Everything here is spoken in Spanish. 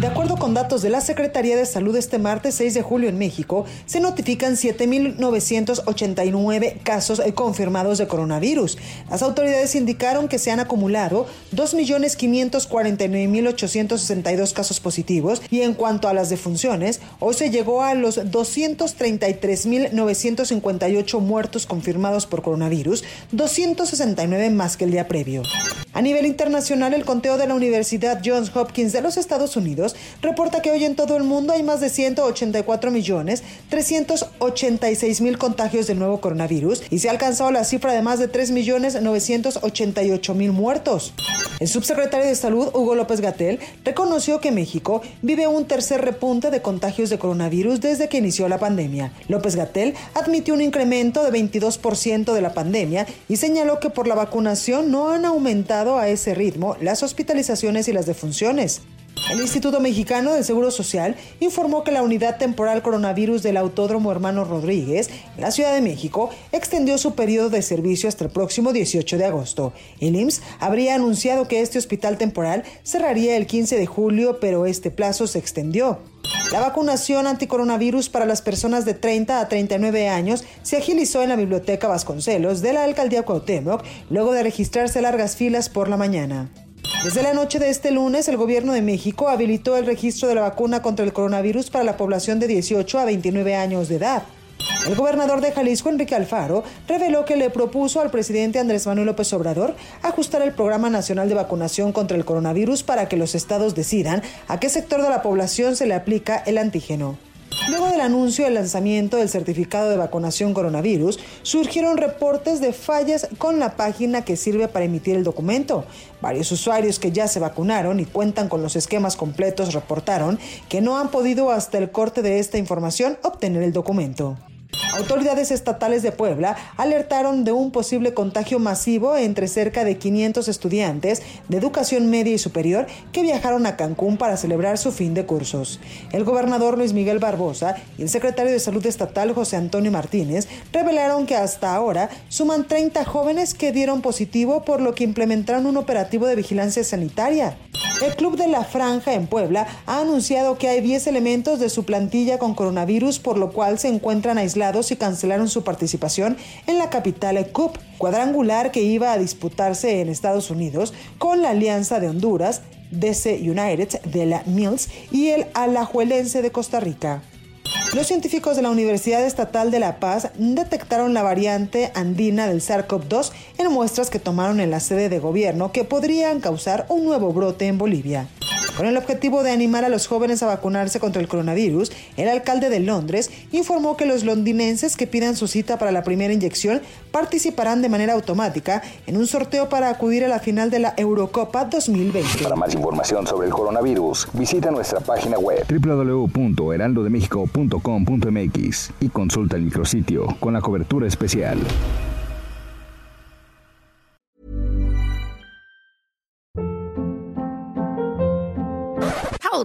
De acuerdo con datos de la Secretaría de Salud este martes 6 de julio en México, se notifican 7.989 casos confirmados de coronavirus. Las autoridades indicaron que se han acumulado 2.549.862 casos positivos y en cuanto a las defunciones, hoy se llegó a los 233.958 muertos confirmados por coronavirus, 269 más que el día previo. A nivel internacional, el conteo de la Universidad Johns Hopkins de los Estados Unidos reporta que hoy en todo el mundo hay más de 184 millones 386 mil contagios del nuevo coronavirus y se ha alcanzado la cifra de más de 3 millones 988 mil muertos. El subsecretario de Salud, Hugo López Gatel, reconoció que México vive un tercer repunte de contagios de coronavirus desde que inició la pandemia. López Gatel admitió un incremento de 22% de la pandemia y señaló que por la vacunación no han a ese ritmo las hospitalizaciones y las defunciones. El Instituto Mexicano del Seguro Social informó que la unidad temporal coronavirus del Autódromo Hermano Rodríguez, en la Ciudad de México, extendió su periodo de servicio hasta el próximo 18 de agosto. El IMSS habría anunciado que este hospital temporal cerraría el 15 de julio, pero este plazo se extendió. La vacunación anticoronavirus para las personas de 30 a 39 años se agilizó en la Biblioteca Vasconcelos de la Alcaldía Cuauhtémoc luego de registrarse largas filas por la mañana. Desde la noche de este lunes, el gobierno de México habilitó el registro de la vacuna contra el coronavirus para la población de 18 a 29 años de edad. El gobernador de Jalisco, Enrique Alfaro, reveló que le propuso al presidente Andrés Manuel López Obrador ajustar el Programa Nacional de Vacunación contra el Coronavirus para que los estados decidan a qué sector de la población se le aplica el antígeno. Luego del anuncio del lanzamiento del certificado de vacunación coronavirus, surgieron reportes de fallas con la página que sirve para emitir el documento. Varios usuarios que ya se vacunaron y cuentan con los esquemas completos reportaron que no han podido hasta el corte de esta información obtener el documento. Autoridades estatales de Puebla alertaron de un posible contagio masivo entre cerca de 500 estudiantes de educación media y superior que viajaron a Cancún para celebrar su fin de cursos. El gobernador Luis Miguel Barbosa y el secretario de Salud Estatal José Antonio Martínez revelaron que hasta ahora suman 30 jóvenes que dieron positivo por lo que implementaron un operativo de vigilancia sanitaria. El Club de la Franja en Puebla ha anunciado que hay 10 elementos de su plantilla con coronavirus, por lo cual se encuentran aislados y cancelaron su participación en la capital Cup, cuadrangular que iba a disputarse en Estados Unidos con la Alianza de Honduras, DC United de la Mills y el Alajuelense de Costa Rica. Los científicos de la Universidad Estatal de La Paz detectaron la variante andina del SARS-CoV-2 en muestras que tomaron en la sede de gobierno que podrían causar un nuevo brote en Bolivia. Con el objetivo de animar a los jóvenes a vacunarse contra el coronavirus, el alcalde de Londres informó que los londinenses que pidan su cita para la primera inyección participarán de manera automática en un sorteo para acudir a la final de la Eurocopa 2020. Para más información sobre el coronavirus, visita nuestra página web www.heraldodemexico.com.mx y consulta el micrositio con la cobertura especial.